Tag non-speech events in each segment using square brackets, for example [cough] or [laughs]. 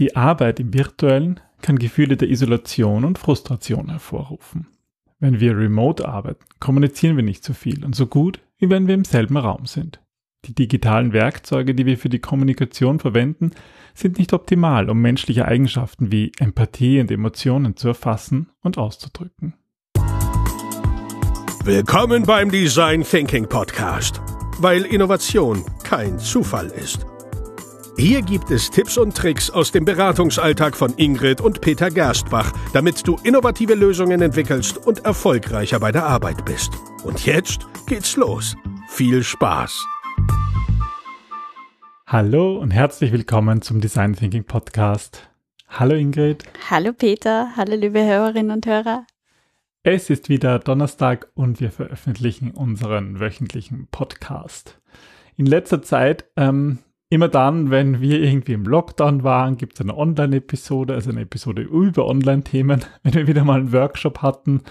Die Arbeit im Virtuellen kann Gefühle der Isolation und Frustration hervorrufen. Wenn wir remote arbeiten, kommunizieren wir nicht so viel und so gut, wie wenn wir im selben Raum sind. Die digitalen Werkzeuge, die wir für die Kommunikation verwenden, sind nicht optimal, um menschliche Eigenschaften wie Empathie und Emotionen zu erfassen und auszudrücken. Willkommen beim Design Thinking Podcast, weil Innovation kein Zufall ist. Hier gibt es Tipps und Tricks aus dem Beratungsalltag von Ingrid und Peter Gerstbach, damit du innovative Lösungen entwickelst und erfolgreicher bei der Arbeit bist. Und jetzt geht's los. Viel Spaß! Hallo und herzlich willkommen zum Design Thinking Podcast. Hallo Ingrid. Hallo Peter. Hallo liebe Hörerinnen und Hörer. Es ist wieder Donnerstag und wir veröffentlichen unseren wöchentlichen Podcast. In letzter Zeit ähm, immer dann, wenn wir irgendwie im Lockdown waren, gibt es eine Online-Episode, also eine Episode über Online-Themen. [laughs] Wenn wir wieder mal einen Workshop hatten,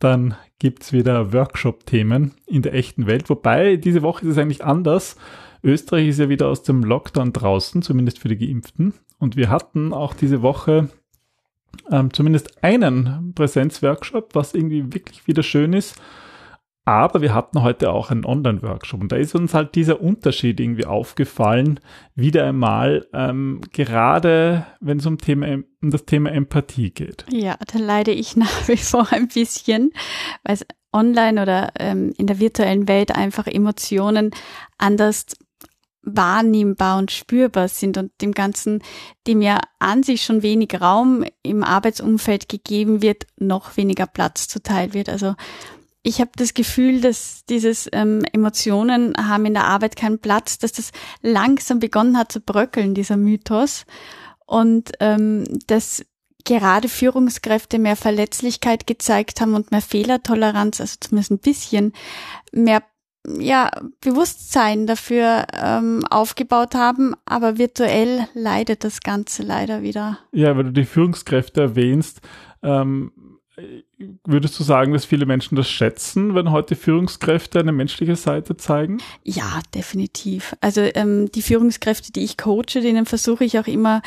dann gibt es wieder Workshop-Themen in der echten Welt. Wobei, diese Woche ist es eigentlich anders. Österreich ist ja wieder aus dem Lockdown draußen, zumindest für die Geimpften. Und wir hatten auch diese Woche ähm, zumindest einen Präsenzworkshop, was irgendwie wirklich wieder schön ist. Aber wir hatten heute auch einen Online-Workshop und da ist uns halt dieser Unterschied irgendwie aufgefallen, wieder einmal, ähm, gerade wenn es um, Thema, um das Thema Empathie geht. Ja, da leide ich [laughs] nach wie vor ein bisschen, weil es online oder ähm, in der virtuellen Welt einfach Emotionen anders wahrnehmbar und spürbar sind und dem Ganzen, dem ja an sich schon wenig Raum im Arbeitsumfeld gegeben wird, noch weniger Platz zuteil wird. Also ich habe das Gefühl, dass dieses ähm, Emotionen haben in der Arbeit keinen Platz, dass das langsam begonnen hat zu bröckeln, dieser Mythos. Und ähm, dass gerade Führungskräfte mehr Verletzlichkeit gezeigt haben und mehr Fehlertoleranz, also zumindest ein bisschen mehr ja, Bewusstsein dafür ähm, aufgebaut haben, aber virtuell leidet das Ganze leider wieder. Ja, weil du die Führungskräfte erwähnst, ähm, Würdest du sagen, dass viele Menschen das schätzen, wenn heute Führungskräfte eine menschliche Seite zeigen? Ja, definitiv. Also ähm, die Führungskräfte, die ich coache, denen versuche ich auch immer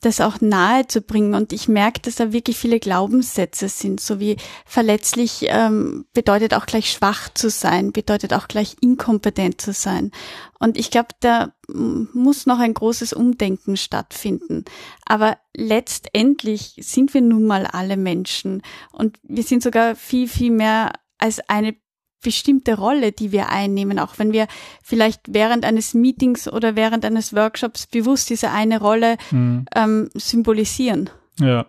das auch nahe zu bringen. Und ich merke, dass da wirklich viele Glaubenssätze sind, so wie verletzlich ähm, bedeutet auch gleich schwach zu sein, bedeutet auch gleich inkompetent zu sein. Und ich glaube, da muss noch ein großes Umdenken stattfinden. Aber letztendlich sind wir nun mal alle Menschen und wir sind sogar viel, viel mehr als eine bestimmte Rolle, die wir einnehmen, auch wenn wir vielleicht während eines Meetings oder während eines Workshops bewusst diese eine Rolle mhm. ähm, symbolisieren. Ja.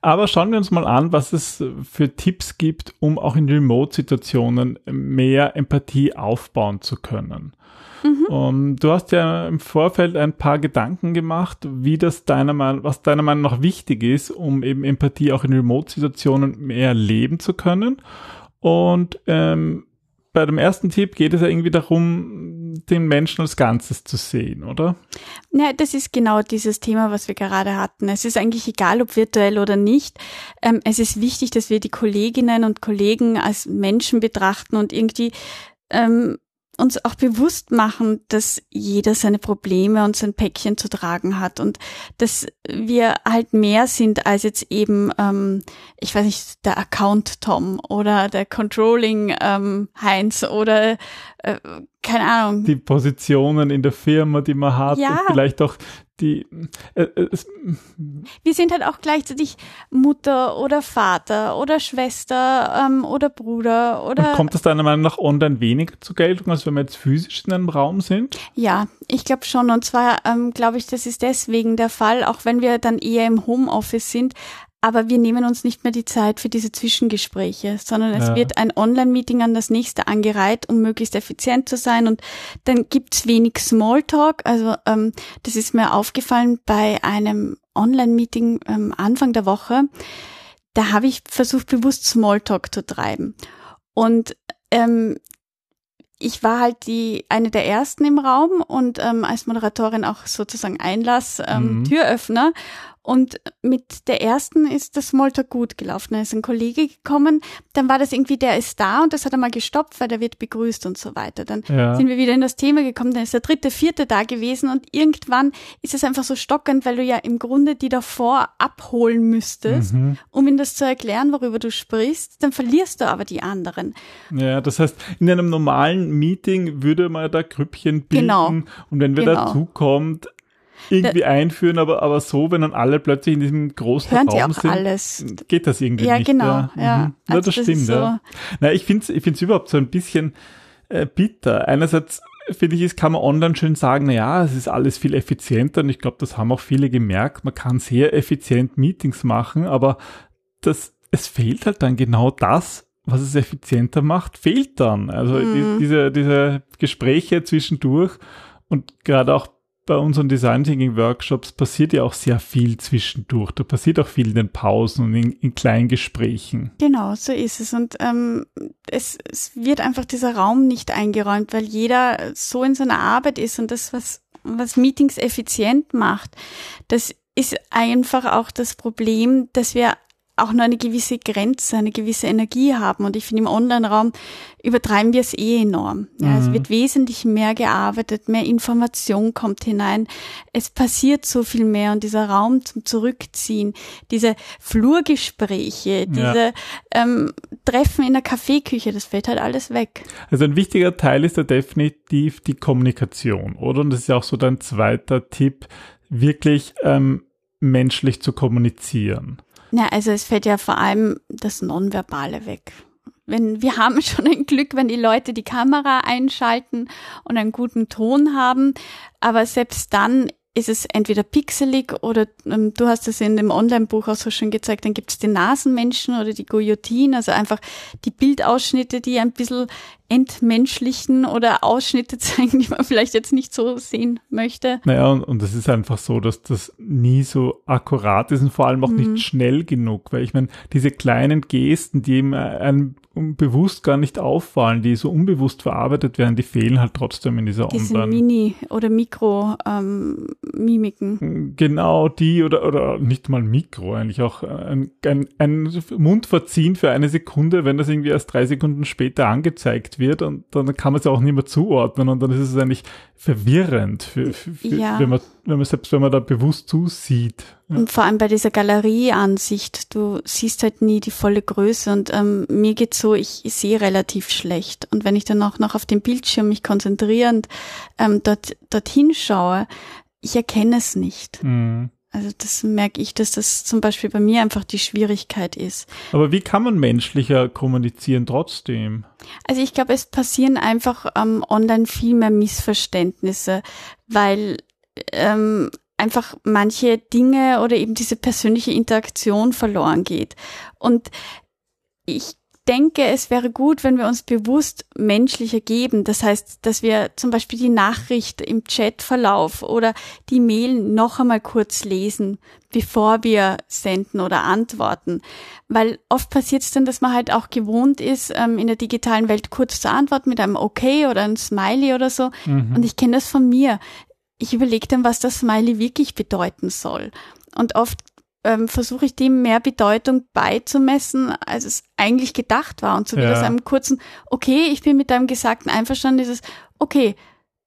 Aber schauen wir uns mal an, was es für Tipps gibt, um auch in Remote-Situationen mehr Empathie aufbauen zu können. Mhm. Um, du hast ja im Vorfeld ein paar Gedanken gemacht, wie das deiner Meinung, was deiner Meinung nach wichtig ist, um eben Empathie auch in Remote-Situationen mehr leben zu können. Und ähm, bei dem ersten Tipp geht es ja irgendwie darum, den Menschen als Ganzes zu sehen, oder? Ja, das ist genau dieses Thema, was wir gerade hatten. Es ist eigentlich egal, ob virtuell oder nicht. Ähm, es ist wichtig, dass wir die Kolleginnen und Kollegen als Menschen betrachten und irgendwie ähm, uns auch bewusst machen, dass jeder seine Probleme und sein Päckchen zu tragen hat und dass wir halt mehr sind als jetzt eben, ähm, ich weiß nicht, der Account Tom oder der Controlling ähm, Heinz oder äh, keine Ahnung. Die Positionen in der Firma, die man hat, ja. vielleicht auch die. Äh, äh, wir sind halt auch gleichzeitig Mutter oder Vater oder Schwester ähm, oder Bruder oder. Und kommt das deiner Meinung nach online weniger zur Geltung, als wenn wir jetzt physisch in einem Raum sind? Ja, ich glaube schon. Und zwar ähm, glaube ich, das ist deswegen der Fall, auch wenn wir dann eher im Homeoffice sind, aber wir nehmen uns nicht mehr die Zeit für diese Zwischengespräche, sondern es ja. wird ein Online-Meeting an das nächste angereiht, um möglichst effizient zu sein. Und dann gibt's wenig Smalltalk. Also ähm, das ist mir aufgefallen bei einem Online-Meeting ähm, Anfang der Woche. Da habe ich versucht, bewusst Smalltalk zu treiben. Und ähm, ich war halt die eine der ersten im Raum und ähm, als Moderatorin auch sozusagen Einlass, ähm, mhm. Türöffner. Und mit der ersten ist das Smalltalk gut gelaufen. Da ist ein Kollege gekommen, dann war das irgendwie, der ist da und das hat er mal gestoppt, weil der wird begrüßt und so weiter. Dann ja. sind wir wieder in das Thema gekommen, dann ist der dritte, vierte da gewesen und irgendwann ist es einfach so stockend, weil du ja im Grunde die davor abholen müsstest, mhm. um ihnen das zu erklären, worüber du sprichst. Dann verlierst du aber die anderen. Ja, das heißt, in einem normalen Meeting würde man da Grüppchen bilden genau. und wenn wer genau. dazukommt, irgendwie da, einführen, aber, aber so, wenn dann alle plötzlich in diesem großen Hören Raum sind, alles. geht das irgendwie ja, nicht. Genau, ja, genau. Ja, mhm. ja das, das stimmt. So. Ja. Na, ich finde es ich find's überhaupt so ein bisschen äh, bitter. Einerseits finde ich, es kann man online schön sagen, na ja, es ist alles viel effizienter und ich glaube, das haben auch viele gemerkt. Man kann sehr effizient Meetings machen, aber das, es fehlt halt dann genau das, was es effizienter macht, fehlt dann. Also mhm. die, diese, diese Gespräche zwischendurch und gerade auch bei unseren Design Thinking Workshops passiert ja auch sehr viel zwischendurch. Da passiert auch viel in den Pausen und in, in kleinen Gesprächen. Genau, so ist es. Und ähm, es, es wird einfach dieser Raum nicht eingeräumt, weil jeder so in seiner Arbeit ist und das, was, was Meetings effizient macht, das ist einfach auch das Problem, dass wir auch nur eine gewisse Grenze, eine gewisse Energie haben. Und ich finde, im Online-Raum übertreiben wir es eh enorm. Ja, mhm. Es wird wesentlich mehr gearbeitet, mehr Information kommt hinein. Es passiert so viel mehr und dieser Raum zum Zurückziehen, diese Flurgespräche, diese ja. ähm, Treffen in der Kaffeeküche, das fällt halt alles weg. Also ein wichtiger Teil ist ja definitiv die Kommunikation, oder? Und das ist ja auch so dein zweiter Tipp, wirklich ähm, menschlich zu kommunizieren. Na, also es fällt ja vor allem das Nonverbale weg. Wenn, wir haben [laughs] schon ein Glück, wenn die Leute die Kamera einschalten und einen guten Ton haben. Aber selbst dann ist es entweder pixelig oder ähm, du hast es in dem Online-Buch auch so schön gezeigt, dann gibt es den Nasenmenschen oder die Guillotine, also einfach die Bildausschnitte, die ein bisschen entmenschlichen oder Ausschnitte [laughs] zeigen, die man vielleicht jetzt nicht so sehen möchte. Naja, und, und es ist einfach so, dass das nie so akkurat ist und vor allem auch mhm. nicht schnell genug, weil ich meine, diese kleinen Gesten, die einem bewusst gar nicht auffallen, die so unbewusst verarbeitet werden, die fehlen halt trotzdem in dieser Diese Online. Mini- oder Mikro-Mimiken. Ähm, genau, die oder, oder nicht mal Mikro, eigentlich auch ein, ein, ein Mundverziehen für eine Sekunde, wenn das irgendwie erst drei Sekunden später angezeigt wird und dann kann man es auch nicht mehr zuordnen und dann ist es eigentlich verwirrend, für, für, ja. wenn, man, wenn man selbst wenn man da bewusst zusieht. Ja. Und vor allem bei dieser Galerieansicht, du siehst halt nie die volle Größe und ähm, mir geht's so, ich, ich sehe relativ schlecht und wenn ich dann auch noch auf dem Bildschirm mich konzentrierend ähm, dort dorthin schaue, ich erkenne es nicht. Mhm. Also das merke ich, dass das zum Beispiel bei mir einfach die Schwierigkeit ist. Aber wie kann man menschlicher kommunizieren trotzdem? Also ich glaube, es passieren einfach ähm, online viel mehr Missverständnisse, weil ähm, einfach manche Dinge oder eben diese persönliche Interaktion verloren geht. Und ich denke, es wäre gut, wenn wir uns bewusst menschlicher geben. Das heißt, dass wir zum Beispiel die Nachricht im Chatverlauf oder die Mail noch einmal kurz lesen, bevor wir senden oder antworten. Weil oft passiert es dann, dass man halt auch gewohnt ist, ähm, in der digitalen Welt kurz zu antworten mit einem Okay oder einem Smiley oder so. Mhm. Und ich kenne das von mir. Ich überlege dann, was das Smiley wirklich bedeuten soll. Und oft ähm, versuche ich dem mehr Bedeutung beizumessen, als es eigentlich gedacht war. Und so wie ja. das einem kurzen, okay, ich bin mit deinem Gesagten einverstanden, ist es, okay,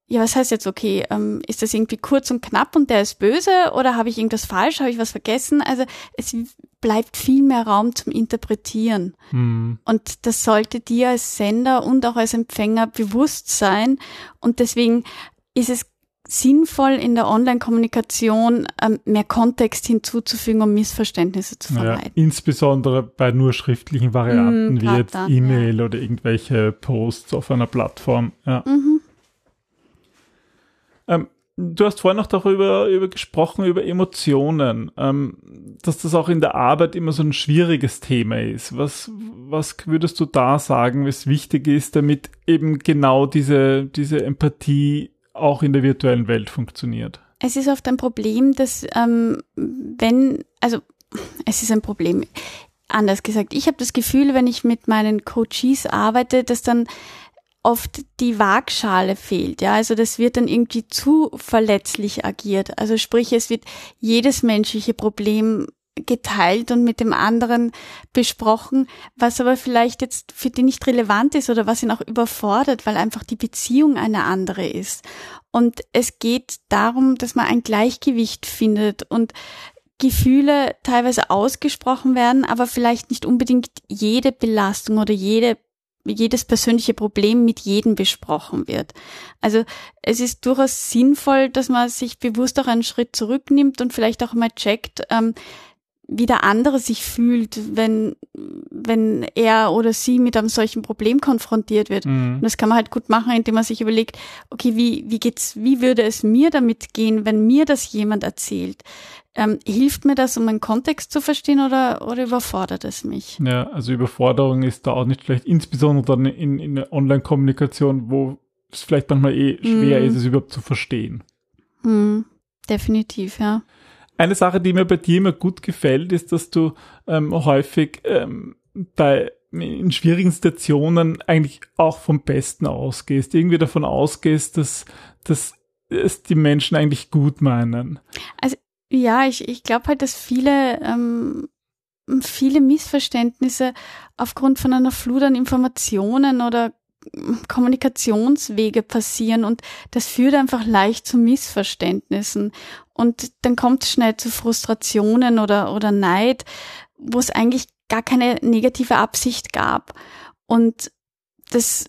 ja, was heißt jetzt okay? Ähm, ist das irgendwie kurz und knapp und der ist böse oder habe ich irgendwas falsch, habe ich was vergessen? Also es bleibt viel mehr Raum zum Interpretieren. Hm. Und das sollte dir als Sender und auch als Empfänger bewusst sein. Und deswegen ist es sinnvoll in der Online-Kommunikation ähm, mehr Kontext hinzuzufügen, um Missverständnisse zu vermeiden. Ja, insbesondere bei nur schriftlichen Varianten mm, wie jetzt E-Mail ja. oder irgendwelche Posts auf einer Plattform. Ja. Mhm. Ähm, du hast vorhin noch darüber über gesprochen, über Emotionen, ähm, dass das auch in der Arbeit immer so ein schwieriges Thema ist. Was, was würdest du da sagen, was wichtig ist, damit eben genau diese, diese Empathie auch in der virtuellen Welt funktioniert. Es ist oft ein Problem, dass ähm, wenn, also es ist ein Problem. Anders gesagt, ich habe das Gefühl, wenn ich mit meinen Coaches arbeite, dass dann oft die Waagschale fehlt. Ja, also das wird dann irgendwie zu verletzlich agiert. Also sprich, es wird jedes menschliche Problem geteilt und mit dem anderen besprochen, was aber vielleicht jetzt für die nicht relevant ist oder was ihn auch überfordert, weil einfach die Beziehung eine andere ist. Und es geht darum, dass man ein Gleichgewicht findet und Gefühle teilweise ausgesprochen werden, aber vielleicht nicht unbedingt jede Belastung oder jede jedes persönliche Problem mit jedem besprochen wird. Also es ist durchaus sinnvoll, dass man sich bewusst auch einen Schritt zurücknimmt und vielleicht auch mal checkt, ähm, wie der andere sich fühlt, wenn, wenn er oder sie mit einem solchen Problem konfrontiert wird. Mhm. Und das kann man halt gut machen, indem man sich überlegt, okay, wie, wie geht's, wie würde es mir damit gehen, wenn mir das jemand erzählt? Ähm, hilft mir das, um einen Kontext zu verstehen oder, oder überfordert es mich? Ja, also Überforderung ist da auch nicht schlecht, insbesondere dann in, in der Online-Kommunikation, wo es vielleicht manchmal eh schwer mm. ist, es überhaupt zu verstehen. Mm, definitiv, ja. Eine Sache, die mir bei dir immer gut gefällt, ist, dass du ähm, häufig ähm, bei in schwierigen Situationen eigentlich auch vom Besten ausgehst, irgendwie davon ausgehst, dass, dass es die Menschen eigentlich gut meinen. Also ja, ich, ich glaube halt, dass viele, ähm, viele Missverständnisse aufgrund von einer Flut an Informationen oder Kommunikationswege passieren und das führt einfach leicht zu Missverständnissen und dann kommt es schnell zu Frustrationen oder, oder Neid, wo es eigentlich gar keine negative Absicht gab. Und das,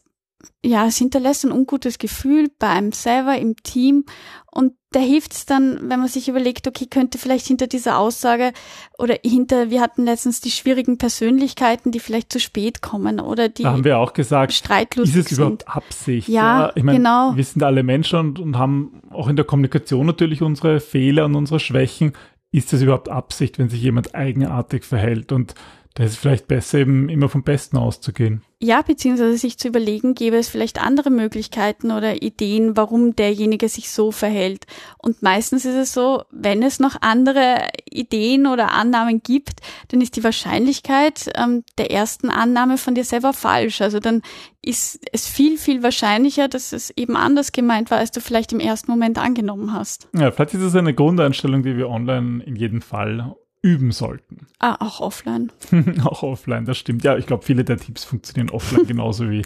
ja, es hinterlässt ein ungutes Gefühl bei einem selber im Team und da hilft es dann, wenn man sich überlegt, okay, könnte vielleicht hinter dieser Aussage oder hinter, wir hatten letztens die schwierigen Persönlichkeiten, die vielleicht zu spät kommen oder die da haben wir auch gesagt, streitlustig ist es überhaupt Absicht? Ja, ja ich meine, genau. wir sind alle Menschen und, und haben auch in der Kommunikation natürlich unsere Fehler und unsere Schwächen. Ist das überhaupt Absicht, wenn sich jemand eigenartig verhält? Und da ist es vielleicht besser, eben immer vom Besten auszugehen. Ja, beziehungsweise sich zu überlegen, gäbe es vielleicht andere Möglichkeiten oder Ideen, warum derjenige sich so verhält. Und meistens ist es so, wenn es noch andere Ideen oder Annahmen gibt, dann ist die Wahrscheinlichkeit ähm, der ersten Annahme von dir selber falsch. Also dann ist es viel, viel wahrscheinlicher, dass es eben anders gemeint war, als du vielleicht im ersten Moment angenommen hast. Ja, vielleicht ist es eine Grundeinstellung, die wir online in jedem Fall üben sollten. Ah, auch offline. [laughs] auch offline, das stimmt. Ja, ich glaube, viele der Tipps funktionieren offline [laughs] genauso wie,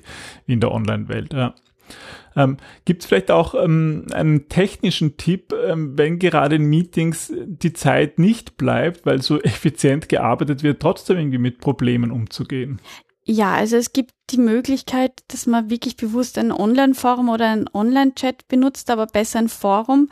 wie in der Online-Welt. Ja. Ähm, Gibt es vielleicht auch ähm, einen technischen Tipp, ähm, wenn gerade in Meetings die Zeit nicht bleibt, weil so [laughs] effizient gearbeitet wird, trotzdem irgendwie mit Problemen umzugehen? Ja, also es gibt die Möglichkeit, dass man wirklich bewusst ein Online-Forum oder ein Online-Chat benutzt, aber besser ein Forum,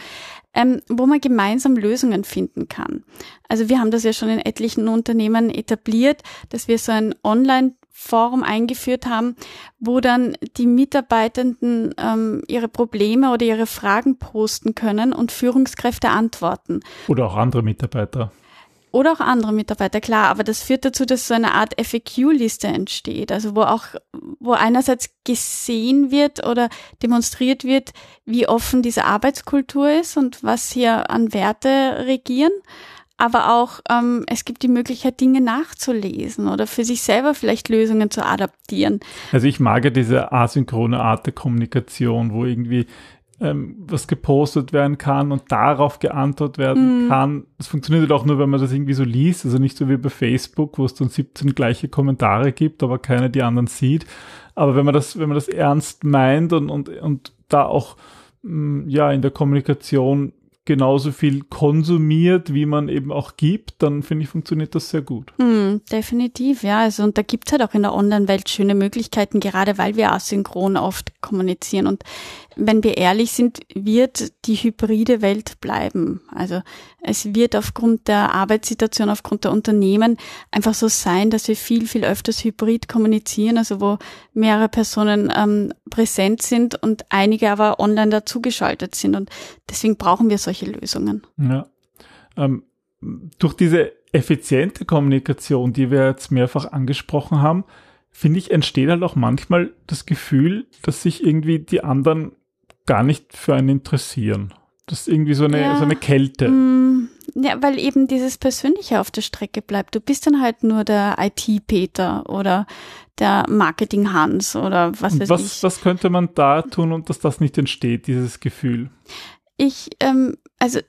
ähm, wo man gemeinsam Lösungen finden kann. Also wir haben das ja schon in etlichen Unternehmen etabliert, dass wir so ein Online Forum eingeführt haben, wo dann die Mitarbeitenden ähm, ihre Probleme oder ihre Fragen posten können und Führungskräfte antworten. Oder auch andere Mitarbeiter oder auch andere Mitarbeiter, klar, aber das führt dazu, dass so eine Art FAQ-Liste entsteht, also wo auch, wo einerseits gesehen wird oder demonstriert wird, wie offen diese Arbeitskultur ist und was hier an Werte regieren. Aber auch ähm, es gibt die Möglichkeit, Dinge nachzulesen oder für sich selber vielleicht Lösungen zu adaptieren. Also ich mag ja diese asynchrone Art der Kommunikation, wo irgendwie ähm, was gepostet werden kann und darauf geantwortet werden mm. kann. Das funktioniert halt auch nur, wenn man das irgendwie so liest, also nicht so wie bei Facebook, wo es dann 17 gleiche Kommentare gibt, aber keiner die anderen sieht. Aber wenn man das, wenn man das ernst meint und, und, und da auch mh, mm, ja in der Kommunikation genauso viel konsumiert, wie man eben auch gibt, dann finde ich, funktioniert das sehr gut. Mm, definitiv, ja. Also und da gibt es halt auch in der Online-Welt schöne Möglichkeiten, gerade weil wir asynchron oft kommunizieren. Und wenn wir ehrlich sind, wird die hybride Welt bleiben. Also es wird aufgrund der Arbeitssituation, aufgrund der Unternehmen einfach so sein, dass wir viel, viel öfters hybrid kommunizieren, also wo mehrere Personen ähm, präsent sind und einige aber online dazugeschaltet sind. Und deswegen brauchen wir solche Lösungen. Ja. Ähm, durch diese effiziente Kommunikation, die wir jetzt mehrfach angesprochen haben, finde ich, entsteht halt auch manchmal das Gefühl, dass sich irgendwie die anderen gar nicht für einen interessieren. Das ist irgendwie so eine, ja. so eine Kälte. Mm, Ja, weil eben dieses Persönliche auf der Strecke bleibt. Du bist dann halt nur der IT-Peter oder der Marketing-Hans oder was weiß was, ich. Was könnte man da tun und dass das nicht entsteht, dieses Gefühl? Ich, ähm, also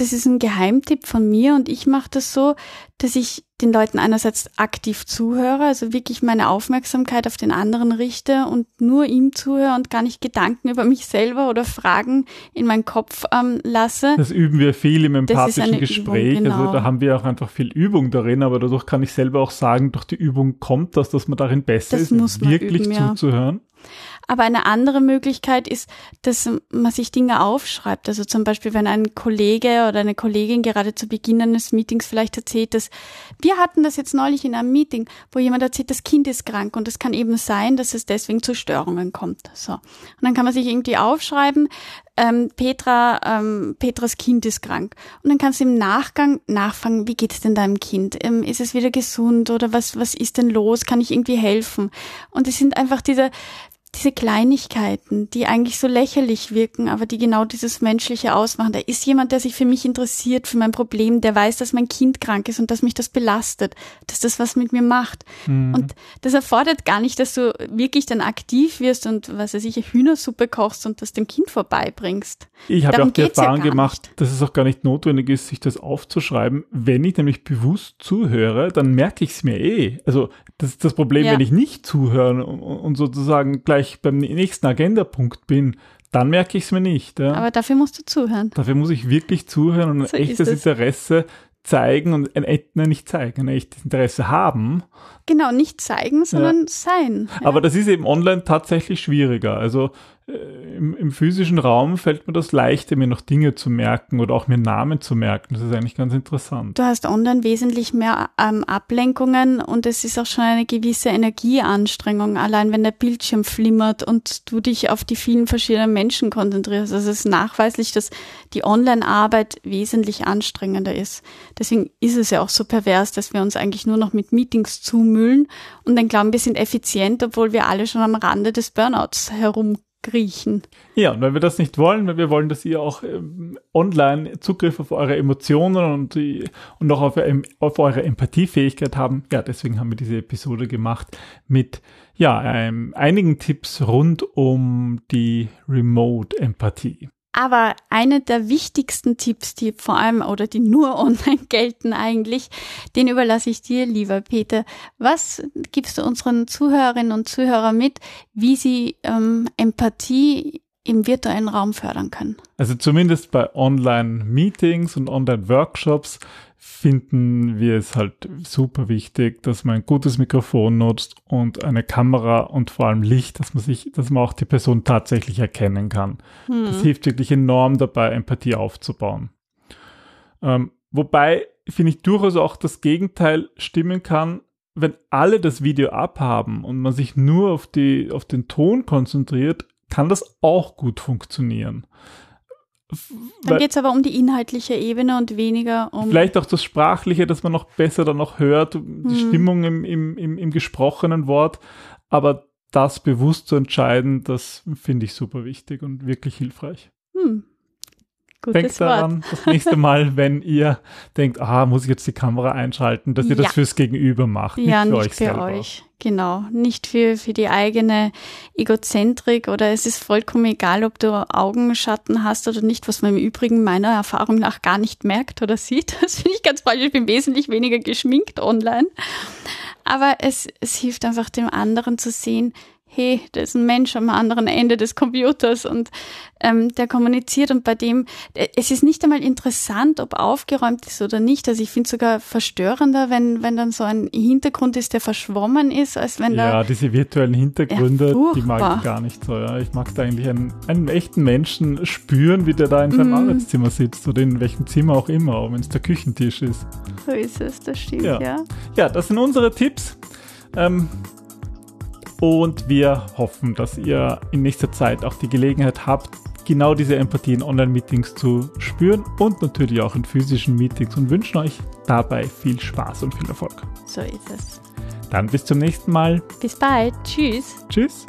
das ist ein Geheimtipp von mir und ich mache das so, dass ich den Leuten einerseits aktiv zuhöre, also wirklich meine Aufmerksamkeit auf den anderen richte und nur ihm zuhöre und gar nicht Gedanken über mich selber oder Fragen in meinen Kopf ähm, lasse. Das üben wir viel im empathischen Gespräch. Übung, genau. Also da haben wir auch einfach viel Übung darin, aber dadurch kann ich selber auch sagen, durch die Übung kommt das, dass man darin besser Das ist, wirklich üben, ja. zuzuhören. Aber eine andere Möglichkeit ist, dass man sich Dinge aufschreibt. Also zum Beispiel, wenn ein Kollege oder eine Kollegin gerade zu Beginn eines Meetings vielleicht erzählt, dass wir hatten das jetzt neulich in einem Meeting, wo jemand erzählt, das Kind ist krank und es kann eben sein, dass es deswegen zu Störungen kommt. So. Und dann kann man sich irgendwie aufschreiben, ähm, Petra, ähm, Petras Kind ist krank. Und dann kannst du im Nachgang nachfragen, wie geht es denn deinem Kind? Ähm, ist es wieder gesund oder was, was ist denn los? Kann ich irgendwie helfen? Und es sind einfach diese, diese Kleinigkeiten, die eigentlich so lächerlich wirken, aber die genau dieses Menschliche ausmachen. Da ist jemand, der sich für mich interessiert, für mein Problem, der weiß, dass mein Kind krank ist und dass mich das belastet, dass das was mit mir macht. Mhm. Und das erfordert gar nicht, dass du wirklich dann aktiv wirst und was weiß ich, Hühnersuppe kochst und das dem Kind vorbeibringst. Ich habe Darum auch die ja Erfahrung gar gemacht, nicht. dass es auch gar nicht notwendig ist, sich das aufzuschreiben. Wenn ich nämlich bewusst zuhöre, dann merke ich es mir eh. Also das ist das Problem, Ja. wenn ich nicht zuhöre und, und sozusagen gleich beim nächsten Agendapunkt bin, dann merke ich es mir nicht. Ja. Aber dafür musst du zuhören. Dafür muss ich wirklich zuhören und ein So echtes. Interesse zeigen und ein, nein, nicht zeigen, ein echtes Interesse haben. Genau, nicht zeigen, sondern sein. Ja. Aber das ist eben online tatsächlich schwieriger. Also im, im physischen Raum fällt mir das leichter, mir noch Dinge zu merken oder auch mir Namen zu merken. Das ist eigentlich ganz interessant. Du hast online wesentlich mehr ähm, Ablenkungen und es ist auch schon eine gewisse Energieanstrengung, allein wenn der Bildschirm flimmert und du dich auf die vielen verschiedenen Menschen konzentrierst. Also es ist nachweislich, dass die Online-Arbeit wesentlich anstrengender ist. Deswegen ist es ja auch so pervers, dass wir uns eigentlich nur noch mit Meetings zumüllen und dann glauben, wir sind effizient, obwohl wir alle schon am Rande des Burnouts herumkriechen. Ja, und weil wir das nicht wollen, weil wir wollen, dass ihr auch ähm, online Zugriff auf eure Emotionen und, die, und auch auf, ähm, auf eure Empathiefähigkeit haben. Ja, deswegen haben wir diese Episode gemacht mit ja, ähm, einigen Tipps rund um die Remote-Empathie. Aber eine der wichtigsten Tipps, die vor allem oder die nur [laughs] online gelten eigentlich, den überlasse ich dir, lieber Peter. Was gibst du unseren Zuhörerinnen und Zuhörern mit, wie sie ähm, Empathie im virtuellen Raum fördern können? Also zumindest bei Online-Meetings und Online-Workshops finden wir es halt super wichtig, dass man ein gutes Mikrofon nutzt und eine Kamera und vor allem Licht, dass man sich, dass man auch die Person tatsächlich erkennen kann. Das hilft wirklich enorm dabei, Empathie aufzubauen. Ähm, wobei, finde ich, durchaus auch das Gegenteil stimmen kann, wenn alle das Video abhaben und man sich nur auf, die, auf den Ton konzentriert, kann das auch gut funktionieren. Dann geht es aber um die inhaltliche Ebene und weniger um. Vielleicht auch das Sprachliche, dass man noch besser dann noch hört, die Mhm. Stimmung im, im, im, im gesprochenen Wort. Aber das bewusst zu entscheiden, das finde ich super wichtig und wirklich hilfreich. Hm, Denkt gutes Wort. daran, das nächste [laughs] Mal, wenn ihr denkt, ah, muss ich jetzt die Kamera einschalten, dass ihr Ja. das fürs Gegenüber macht, Ja, nicht für nicht euch für selber. euch. Genau. Nicht für, für die eigene Egozentrik oder es ist vollkommen egal, ob du Augenschatten hast oder nicht, was man im Übrigen meiner Erfahrung nach gar nicht merkt oder sieht. [laughs] Das finde ich ganz falsch. Ich bin wesentlich weniger geschminkt online. Aber es, es hilft einfach dem anderen zu sehen, hey, da ist ein Mensch am anderen Ende des Computers und ähm, der kommuniziert und bei dem, äh, es ist nicht einmal interessant, ob aufgeräumt ist oder nicht. Also ich finde es sogar verstörender, wenn, wenn dann so ein Hintergrund ist, der verschwommen ist, als wenn Ja, da, diese virtuellen Hintergründe, Ja, die mag ich gar nicht so. Ja. Ich mag da eigentlich einen, einen echten Menschen spüren, wie der da in seinem Mhm. Arbeitszimmer sitzt oder in welchem Zimmer auch immer, auch wenn es der Küchentisch ist. so ist es, das stimmt, Ja. ja. Ja, das sind unsere Tipps. Ähm, und wir hoffen, dass ihr in nächster Zeit auch die Gelegenheit habt, genau diese Empathie in Online-Meetings zu spüren und natürlich auch in physischen Meetings und wünschen euch dabei viel Spaß und viel Erfolg. So ist es. Dann bis zum nächsten Mal. Bis bald. Tschüss. Tschüss.